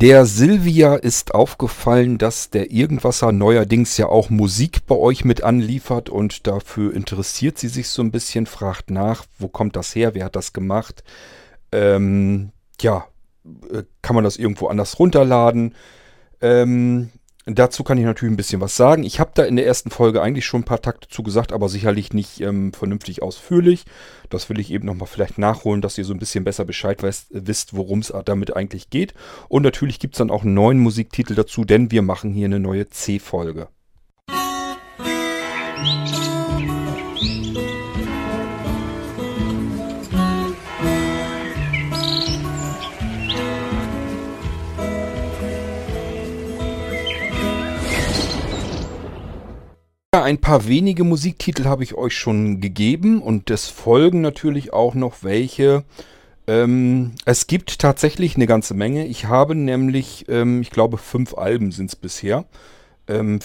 Der Silvia ist aufgefallen, dass der Irgendwasser neuerdings ja auch Musik bei euch mit anliefert und dafür interessiert sie sich so ein bisschen, fragt nach, wo kommt das her, wer hat das gemacht. Ähm, ja, äh, kann man das irgendwo anders runterladen? Ähm, Dazu kann ich natürlich ein bisschen was sagen. Ich habe da in der ersten Folge eigentlich schon ein paar Takte zu gesagt, aber sicherlich nicht ähm, vernünftig ausführlich. Das will ich eben nochmal vielleicht nachholen, dass ihr so ein bisschen besser Bescheid weißt, wisst, worum es damit eigentlich geht. Und natürlich gibt es dann auch einen neuen Musiktitel dazu, denn wir machen hier eine neue C-Folge. Ein paar wenige Musiktitel habe ich euch schon gegeben und es folgen natürlich auch noch welche. Ähm, es gibt tatsächlich eine ganze Menge. Ich habe nämlich, ähm, ich glaube, fünf Alben sind es bisher. Ähm,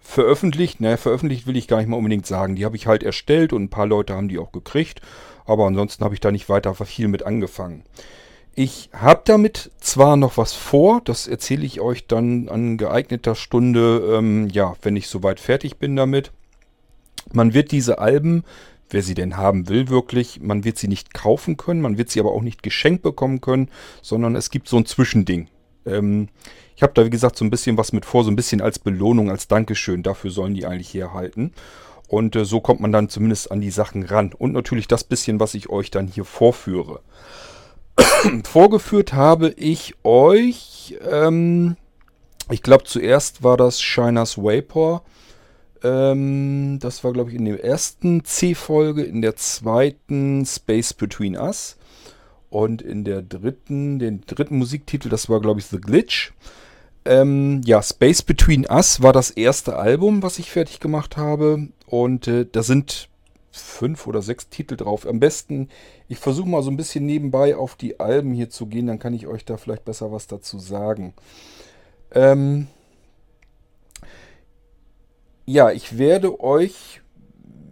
veröffentlicht, ne, veröffentlicht will ich gar nicht mal unbedingt sagen. Die habe ich halt erstellt und ein paar Leute haben die auch gekriegt. Aber ansonsten habe ich da nicht weiter viel mit angefangen. Ich habe damit zwar noch was vor, das erzähle ich euch dann an geeigneter Stunde, ähm, ja, wenn ich soweit fertig bin damit. Man wird diese Alben, wer sie denn haben will wirklich, man wird sie nicht kaufen können, man wird sie aber auch nicht geschenkt bekommen können, sondern es gibt so ein Zwischending. Ähm, ich habe da, wie gesagt, so ein bisschen was mit vor, so ein bisschen als Belohnung, als Dankeschön. Dafür sollen die eigentlich herhalten. Und äh, so kommt man dann zumindest an die Sachen ran. Und natürlich das bisschen, was ich euch dann hier vorführe. vorgeführt habe ich euch, ähm, ich glaube zuerst war das Shiners Vapor. Ähm, das war glaube ich in der ersten C-Folge, in der zweiten Space Between Us und in der dritten, den dritten Musiktitel, das war glaube ich The Glitch. Ähm, ja, Space Between Us war das erste Album, was ich fertig gemacht habe. Und äh, da sind fünf oder sechs Titel drauf. Am besten, ich versuche mal so ein bisschen nebenbei auf die Alben hier zu gehen, dann kann ich euch da vielleicht besser was dazu sagen. Ähm ja, ich werde euch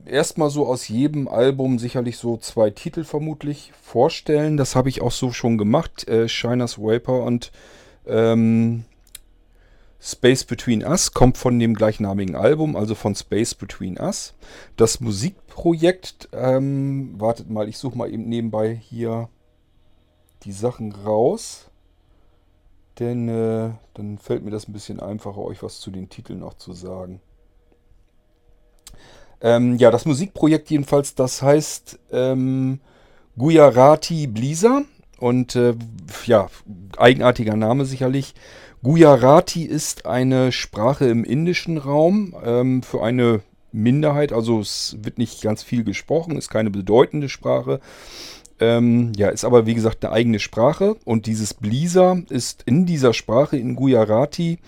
erstmal so aus jedem Album sicherlich so zwei Titel vermutlich vorstellen. Das habe ich auch so schon gemacht. Äh, Shiners Vapor und ähm, Space Between Us kommt von dem gleichnamigen Album, also von Space Between Us. Das Musikprojekt, ähm, wartet mal, ich suche mal eben nebenbei hier die Sachen raus. Denn äh, dann fällt mir das ein bisschen einfacher, euch was zu den Titeln noch zu sagen. Ähm, ja, das Musikprojekt jedenfalls, das heißt ähm, Gujarati Blisa. Und äh, ja, eigenartiger Name sicherlich. Gujarati ist eine Sprache im indischen Raum ähm, für eine Minderheit, also es wird nicht ganz viel gesprochen, ist keine bedeutende Sprache. Ähm, ja, ist aber wie gesagt eine eigene Sprache und dieses Blisa ist in dieser Sprache, in Gujarati,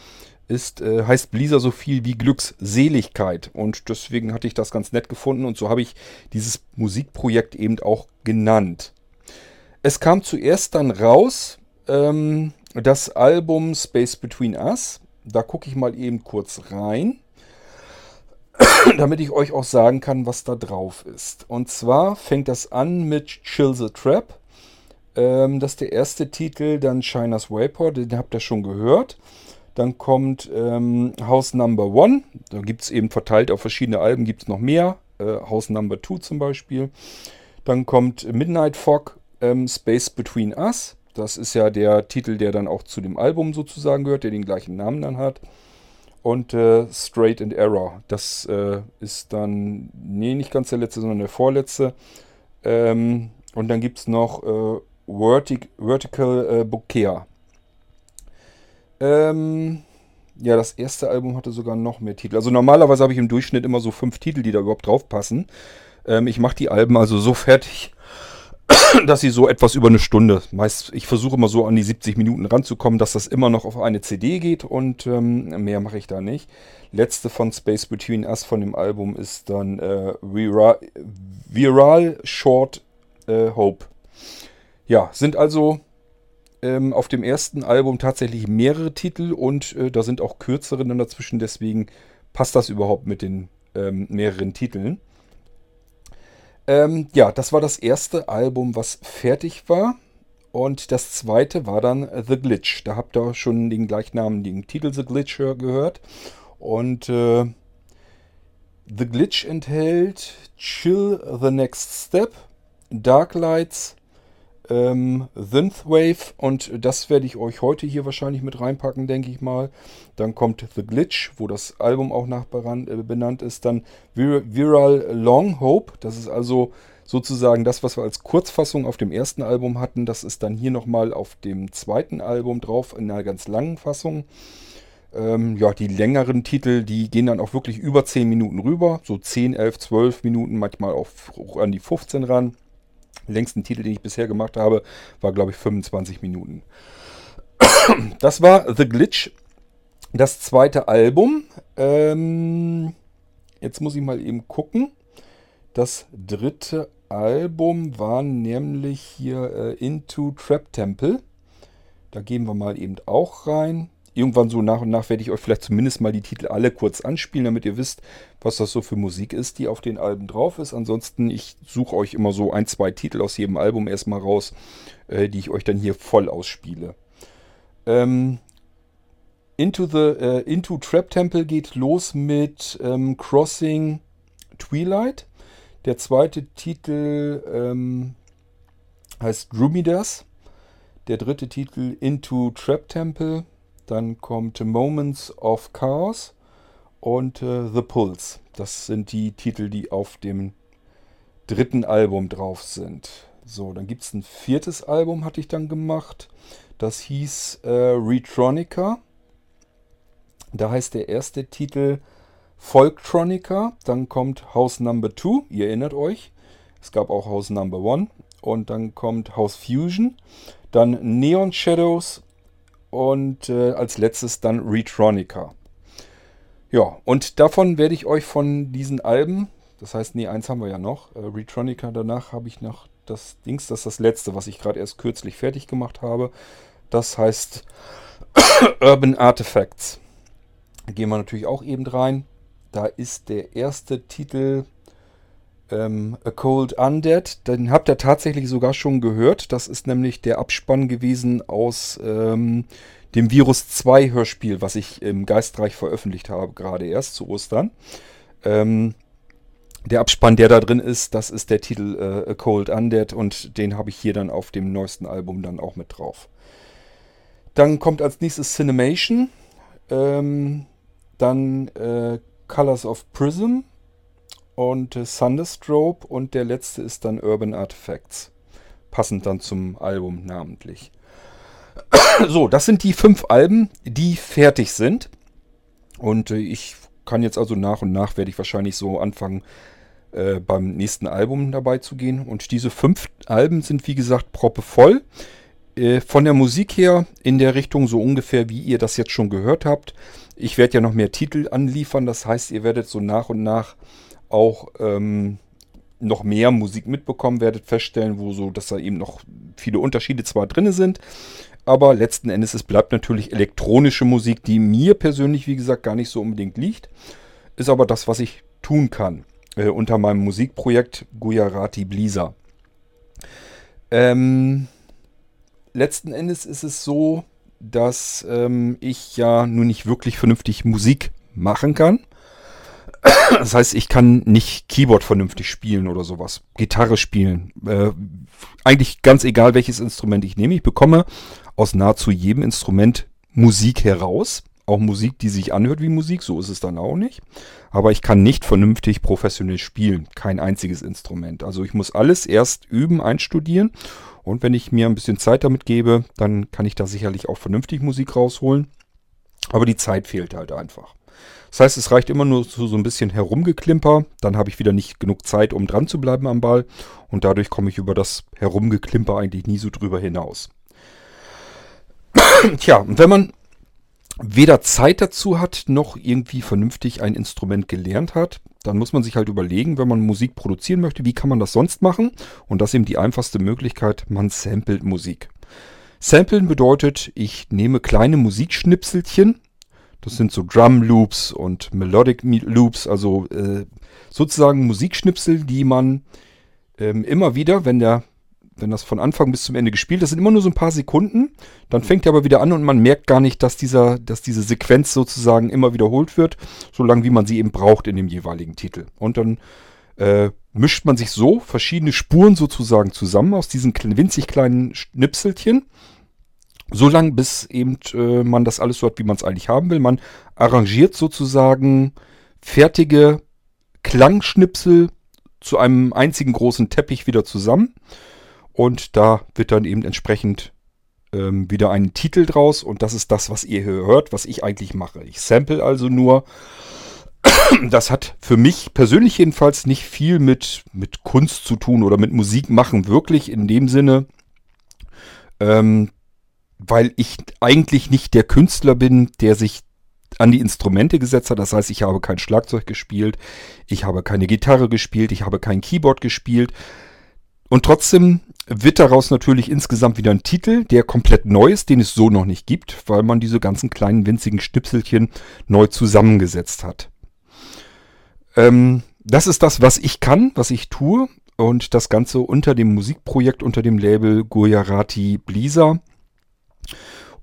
ist, äh, heißt Blisa so viel wie Glückseligkeit und deswegen hatte ich das ganz nett gefunden und so habe ich dieses Musikprojekt eben auch genannt. Es kam zuerst dann raus, ähm, das Album Space Between Us. Da gucke ich mal eben kurz rein, damit ich euch auch sagen kann, was da drauf ist. Und zwar fängt das an mit Chill the Trap. Ähm, das ist der erste Titel, dann China's Vapor, den habt ihr schon gehört. Dann kommt ähm, House Number One. Da gibt es eben verteilt auf verschiedene Alben, gibt es noch mehr. Äh, House Number Two zum Beispiel. Dann kommt Midnight Fog, ähm, Space Between Us. Das ist ja der Titel, der dann auch zu dem Album sozusagen gehört, der den gleichen Namen dann hat. Und äh, Straight and Error. Das äh, ist dann, nee, nicht ganz der letzte, sondern der vorletzte. Ähm, und dann gibt es noch äh, Vertic Vertical äh, Bokeh. Ähm, ja, das erste Album hatte sogar noch mehr Titel. Also normalerweise habe ich im Durchschnitt immer so fünf Titel, die da überhaupt drauf passen. Ähm, ich mache die Alben also so fertig, dass sie so etwas über eine Stunde, meist, ich versuche immer so an die 70 Minuten ranzukommen, dass das immer noch auf eine CD geht und ähm, mehr mache ich da nicht. Letzte von Space Between Us von dem Album ist dann äh, Viral, Viral Short äh, Hope. Ja, sind also ähm, auf dem ersten Album tatsächlich mehrere Titel und äh, da sind auch kürzere dann dazwischen, deswegen passt das überhaupt mit den ähm, mehreren Titeln. Ähm, ja, das war das erste Album, was fertig war. Und das zweite war dann The Glitch. Da habt ihr schon den gleichnamigen Titel The Glitch gehört. Und äh, The Glitch enthält Chill the Next Step, Dark Lights, ähm, Synthwave und das werde ich euch heute hier wahrscheinlich mit reinpacken, denke ich mal. Dann kommt The Glitch, wo das Album auch nach äh, benannt ist. Dann Vir Viral Long Hope, das ist also sozusagen das, was wir als Kurzfassung auf dem ersten Album hatten. Das ist dann hier nochmal auf dem zweiten Album drauf, in einer ganz langen Fassung. Ähm, ja, die längeren Titel, die gehen dann auch wirklich über 10 Minuten rüber. So 10, 11, 12 Minuten, manchmal auch an die 15 ran längsten Titel, den ich bisher gemacht habe, war, glaube ich, 25 Minuten. Das war The Glitch, das zweite Album. Ähm, jetzt muss ich mal eben gucken. Das dritte Album war nämlich hier äh, Into Trap Temple. Da gehen wir mal eben auch rein irgendwann so nach und nach werde ich euch vielleicht zumindest mal die Titel alle kurz anspielen, damit ihr wisst, was das so für Musik ist, die auf den Alben drauf ist. Ansonsten, ich suche euch immer so ein, zwei Titel aus jedem Album erstmal raus, äh, die ich euch dann hier voll ausspiele. Ähm, Into the äh, Into Trap Temple geht los mit ähm, Crossing Twilight. Der zweite Titel ähm, heißt Drumidas. Der dritte Titel Into Trap Temple. Dann kommt Moments of Chaos und äh, The Pulse. Das sind die Titel, die auf dem dritten Album drauf sind. So, dann gibt es ein viertes Album, hatte ich dann gemacht. Das hieß äh, Retronica. Da heißt der erste Titel Folktronica. Dann kommt House Number 2, ihr erinnert euch. Es gab auch House Number 1. Und dann kommt House Fusion. Dann Neon Shadows und äh, als letztes dann Retronica. Ja, und davon werde ich euch von diesen Alben, das heißt, nee, eins haben wir ja noch, äh, Retronica, danach habe ich noch das Dings, das ist das letzte, was ich gerade erst kürzlich fertig gemacht habe. Das heißt Urban Artifacts. Gehen wir natürlich auch eben rein. Da ist der erste Titel ähm, A Cold Undead. Den habt ihr tatsächlich sogar schon gehört. Das ist nämlich der Abspann gewesen aus ähm, dem Virus 2 Hörspiel, was ich im Geistreich veröffentlicht habe, gerade erst zu Ostern. Ähm, der Abspann, der da drin ist, das ist der Titel äh, A Cold Undead und den habe ich hier dann auf dem neuesten Album dann auch mit drauf. Dann kommt als nächstes Cinemation, ähm, dann äh, Colors of Prism, und äh, Thunderstrobe und der letzte ist dann Urban Artifacts. Passend dann zum Album namentlich. so, das sind die fünf Alben, die fertig sind. Und äh, ich kann jetzt also nach und nach werde ich wahrscheinlich so anfangen, äh, beim nächsten Album dabei zu gehen. Und diese fünf Alben sind wie gesagt proppevoll. Äh, von der Musik her in der Richtung so ungefähr, wie ihr das jetzt schon gehört habt. Ich werde ja noch mehr Titel anliefern, das heißt, ihr werdet so nach und nach auch ähm, noch mehr Musik mitbekommen, werdet feststellen, wo so, dass da eben noch viele Unterschiede zwar drin sind, aber letzten Endes es bleibt natürlich elektronische Musik, die mir persönlich, wie gesagt, gar nicht so unbedingt liegt. Ist aber das, was ich tun kann äh, unter meinem Musikprojekt Gujarati Blisa. Ähm, letzten Endes ist es so, dass ähm, ich ja nun nicht wirklich vernünftig Musik machen kann. Das heißt, ich kann nicht Keyboard vernünftig spielen oder sowas. Gitarre spielen. Äh, eigentlich ganz egal, welches Instrument ich nehme. Ich bekomme aus nahezu jedem Instrument Musik heraus. Auch Musik, die sich anhört wie Musik. So ist es dann auch nicht. Aber ich kann nicht vernünftig professionell spielen. Kein einziges Instrument. Also ich muss alles erst üben, einstudieren. Und wenn ich mir ein bisschen Zeit damit gebe, dann kann ich da sicherlich auch vernünftig Musik rausholen. Aber die Zeit fehlt halt einfach. Das heißt, es reicht immer nur zu so ein bisschen Herumgeklimper. Dann habe ich wieder nicht genug Zeit, um dran zu bleiben am Ball. Und dadurch komme ich über das Herumgeklimper eigentlich nie so drüber hinaus. Tja, und wenn man weder Zeit dazu hat, noch irgendwie vernünftig ein Instrument gelernt hat, dann muss man sich halt überlegen, wenn man Musik produzieren möchte, wie kann man das sonst machen? Und das ist eben die einfachste Möglichkeit, man samplet Musik. Samplen bedeutet, ich nehme kleine Musikschnipselchen, das sind so Drum Loops und Melodic Loops, also äh, sozusagen Musikschnipsel, die man ähm, immer wieder, wenn der wenn das von Anfang bis zum Ende gespielt, das sind immer nur so ein paar Sekunden, dann fängt er aber wieder an und man merkt gar nicht, dass dieser, dass diese Sequenz sozusagen immer wiederholt wird, so lange wie man sie eben braucht in dem jeweiligen Titel. Und dann äh, mischt man sich so verschiedene Spuren sozusagen zusammen aus diesen winzig kleinen Schnipselchen. So lange, bis eben äh, man das alles so hat, wie man es eigentlich haben will. Man arrangiert sozusagen fertige Klangschnipsel zu einem einzigen großen Teppich wieder zusammen. Und da wird dann eben entsprechend ähm, wieder ein Titel draus. Und das ist das, was ihr hier hört, was ich eigentlich mache. Ich sample also nur. Das hat für mich persönlich jedenfalls nicht viel mit, mit Kunst zu tun oder mit Musik machen, wirklich in dem Sinne, ähm, weil ich eigentlich nicht der Künstler bin, der sich an die Instrumente gesetzt hat. Das heißt, ich habe kein Schlagzeug gespielt, ich habe keine Gitarre gespielt, ich habe kein Keyboard gespielt. Und trotzdem wird daraus natürlich insgesamt wieder ein Titel, der komplett neu ist, den es so noch nicht gibt, weil man diese ganzen kleinen winzigen Schnipselchen neu zusammengesetzt hat. Ähm, das ist das, was ich kann, was ich tue. Und das Ganze unter dem Musikprojekt, unter dem Label Gujarati Blisa.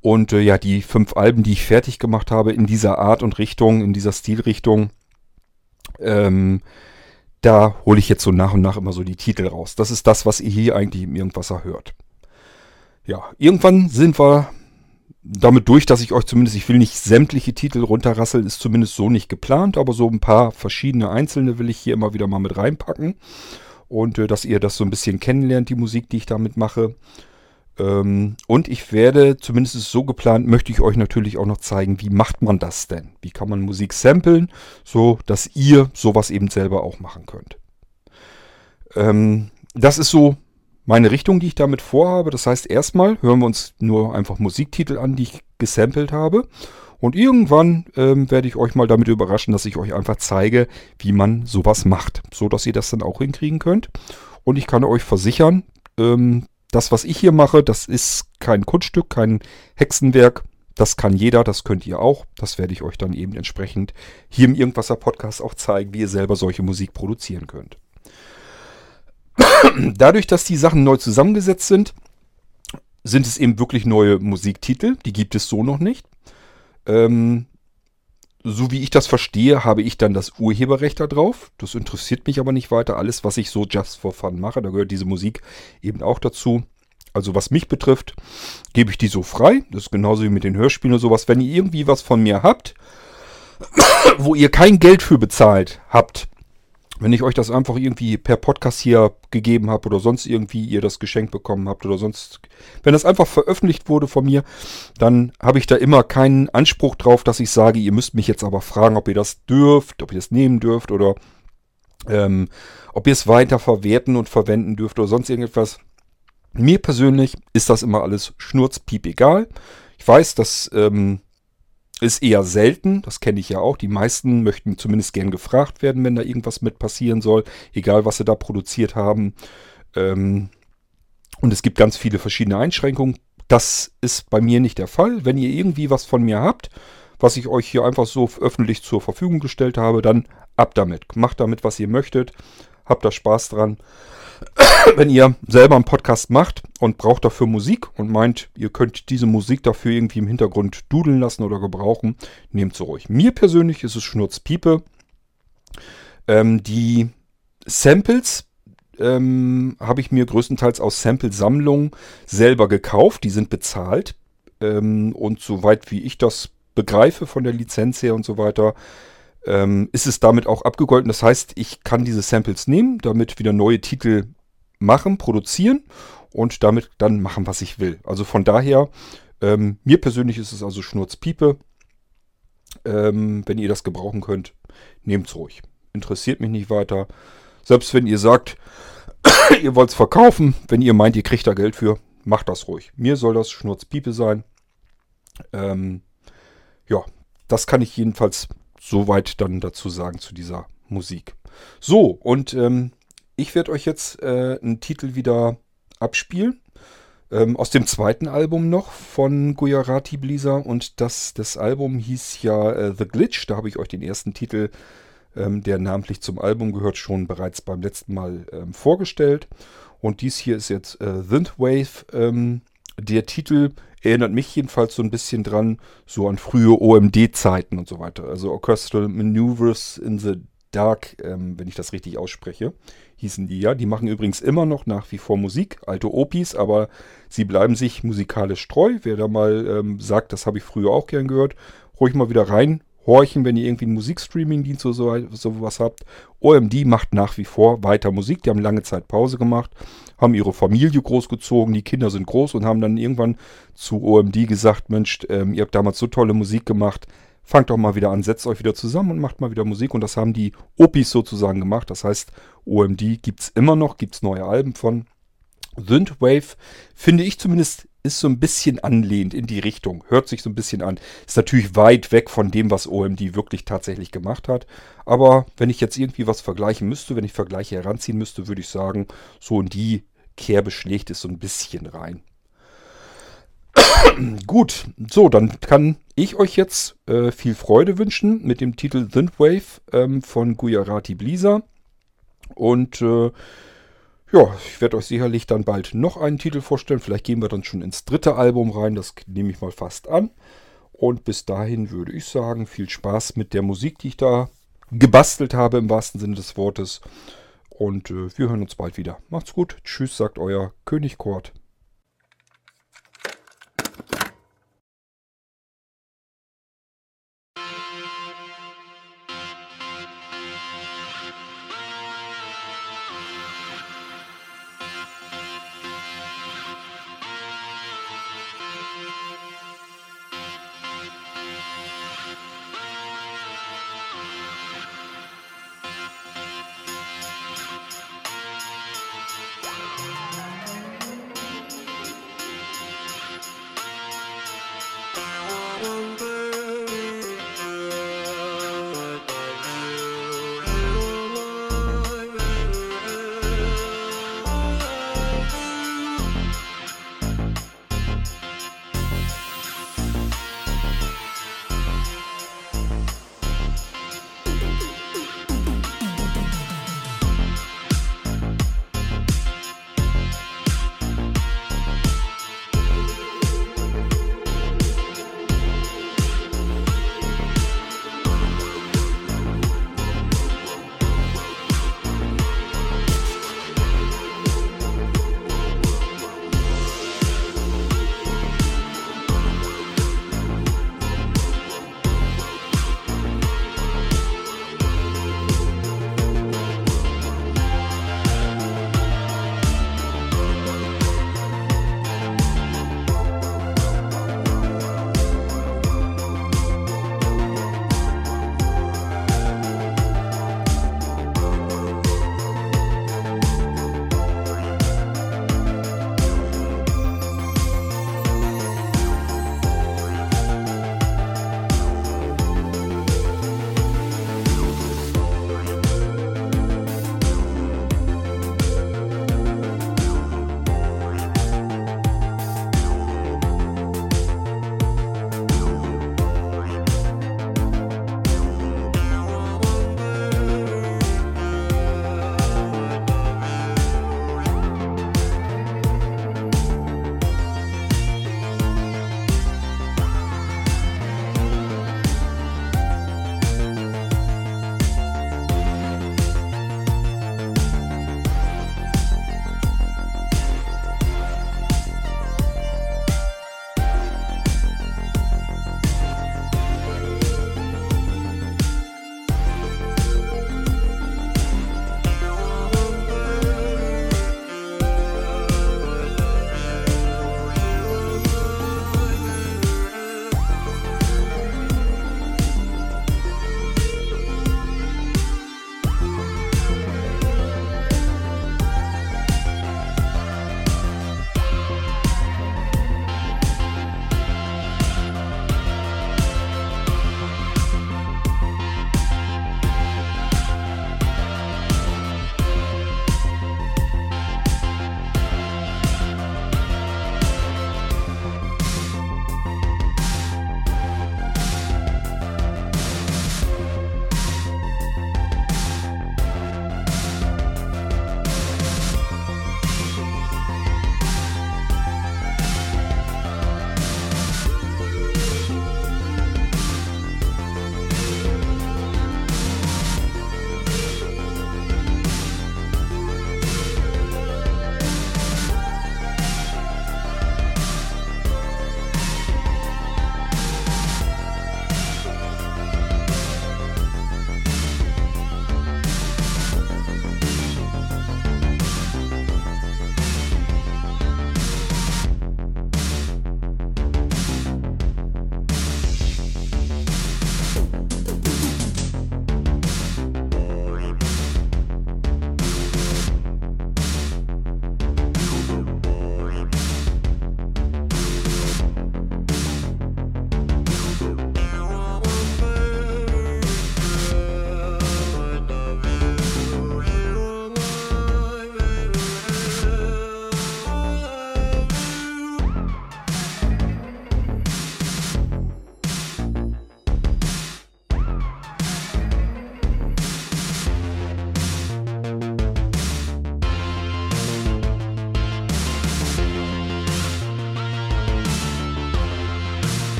Und äh, ja, die fünf Alben, die ich fertig gemacht habe in dieser Art und Richtung, in dieser Stilrichtung, ähm, da hole ich jetzt so nach und nach immer so die Titel raus. Das ist das, was ihr hier eigentlich im Irgendwasser hört. Ja, irgendwann sind wir damit durch, dass ich euch zumindest, ich will nicht sämtliche Titel runterrasseln, ist zumindest so nicht geplant, aber so ein paar verschiedene einzelne will ich hier immer wieder mal mit reinpacken. Und äh, dass ihr das so ein bisschen kennenlernt, die Musik, die ich damit mache. Ähm, und ich werde, zumindest so geplant, möchte ich euch natürlich auch noch zeigen, wie macht man das denn? Wie kann man Musik samplen, so dass ihr sowas eben selber auch machen könnt. Ähm, das ist so meine Richtung, die ich damit vorhabe. Das heißt, erstmal hören wir uns nur einfach Musiktitel an, die ich gesampelt habe. Und irgendwann ähm, werde ich euch mal damit überraschen, dass ich euch einfach zeige, wie man sowas macht, so dass ihr das dann auch hinkriegen könnt. Und ich kann euch versichern, das, was ich hier mache, das ist kein Kunststück, kein Hexenwerk. Das kann jeder, das könnt ihr auch. Das werde ich euch dann eben entsprechend hier im Irgendwasser Podcast auch zeigen, wie ihr selber solche Musik produzieren könnt. Dadurch, dass die Sachen neu zusammengesetzt sind, sind es eben wirklich neue Musiktitel. Die gibt es so noch nicht. Ähm, so wie ich das verstehe, habe ich dann das Urheberrecht da drauf. Das interessiert mich aber nicht weiter. Alles, was ich so just for fun mache, da gehört diese Musik eben auch dazu. Also was mich betrifft, gebe ich die so frei. Das ist genauso wie mit den Hörspielen oder sowas. Wenn ihr irgendwie was von mir habt, wo ihr kein Geld für bezahlt habt, wenn ich euch das einfach irgendwie per Podcast hier gegeben habe oder sonst irgendwie ihr das geschenkt bekommen habt oder sonst, wenn das einfach veröffentlicht wurde von mir, dann habe ich da immer keinen Anspruch drauf, dass ich sage, ihr müsst mich jetzt aber fragen, ob ihr das dürft, ob ihr das nehmen dürft oder ähm, ob ihr es weiter verwerten und verwenden dürft oder sonst irgendetwas. Mir persönlich ist das immer alles schnurzpiep egal. Ich weiß, dass ähm, ist eher selten, das kenne ich ja auch. Die meisten möchten zumindest gern gefragt werden, wenn da irgendwas mit passieren soll, egal was sie da produziert haben. Ähm, und es gibt ganz viele verschiedene Einschränkungen. Das ist bei mir nicht der Fall. Wenn ihr irgendwie was von mir habt, was ich euch hier einfach so öffentlich zur Verfügung gestellt habe, dann ab damit. Macht damit, was ihr möchtet. Habt da Spaß dran. Wenn ihr selber einen Podcast macht und braucht dafür Musik und meint, ihr könnt diese Musik dafür irgendwie im Hintergrund dudeln lassen oder gebrauchen, nehmt sie ruhig. Mir persönlich ist es Schnurzpiepe. Ähm, die Samples ähm, habe ich mir größtenteils aus Sample-Sammlungen selber gekauft. Die sind bezahlt. Ähm, und soweit wie ich das begreife von der Lizenz her und so weiter, ähm, ist es damit auch abgegolten. Das heißt, ich kann diese Samples nehmen, damit wieder neue Titel machen, produzieren und damit dann machen, was ich will. Also von daher, ähm, mir persönlich ist es also Schnurzpiepe. Ähm, wenn ihr das gebrauchen könnt, nehmt es ruhig. Interessiert mich nicht weiter. Selbst wenn ihr sagt, ihr wollt es verkaufen, wenn ihr meint, ihr kriegt da Geld für, macht das ruhig. Mir soll das Schnurzpiepe sein. Ähm, ja, das kann ich jedenfalls soweit dann dazu sagen zu dieser Musik. So, und ähm, ich werde euch jetzt äh, einen Titel wieder abspielen. Ähm, aus dem zweiten Album noch von Gujarati Blisa und das, das Album hieß ja äh, The Glitch. Da habe ich euch den ersten Titel, ähm, der namentlich zum Album gehört, schon bereits beim letzten Mal ähm, vorgestellt. Und dies hier ist jetzt äh, Synthwave. Der Titel erinnert mich jedenfalls so ein bisschen dran, so an frühe OMD-Zeiten und so weiter. Also Orchestral Maneuvers in the Dark, ähm, wenn ich das richtig ausspreche, hießen die ja. Die machen übrigens immer noch nach wie vor Musik, alte Opis, aber sie bleiben sich musikalisch treu. Wer da mal ähm, sagt, das habe ich früher auch gern gehört, ruhig mal wieder rein horchen, wenn ihr irgendwie einen Musikstreaming-Dienst oder so, sowas habt. OMD macht nach wie vor weiter Musik. Die haben lange Zeit Pause gemacht, haben ihre Familie großgezogen, die Kinder sind groß und haben dann irgendwann zu OMD gesagt, Mensch, ähm, ihr habt damals so tolle Musik gemacht, fangt doch mal wieder an, setzt euch wieder zusammen und macht mal wieder Musik. Und das haben die Opis sozusagen gemacht. Das heißt, OMD gibt es immer noch, gibt es neue Alben von. Synthwave finde ich zumindest ist so ein bisschen anlehnt in die Richtung. Hört sich so ein bisschen an. Ist natürlich weit weg von dem, was OMD wirklich tatsächlich gemacht hat. Aber wenn ich jetzt irgendwie was vergleichen müsste, wenn ich Vergleiche heranziehen müsste, würde ich sagen, so in die Kerbe schlägt es so ein bisschen rein. Gut, so, dann kann ich euch jetzt äh, viel Freude wünschen mit dem Titel Synthwave ähm, von Gujarati Blisa. Und äh, ja, ich werde euch sicherlich dann bald noch einen Titel vorstellen. Vielleicht gehen wir dann schon ins dritte Album rein. Das nehme ich mal fast an. Und bis dahin würde ich sagen, viel Spaß mit der Musik, die ich da gebastelt habe im wahrsten Sinne des Wortes. Und äh, wir hören uns bald wieder. Macht's gut. Tschüss, sagt euer König Kort.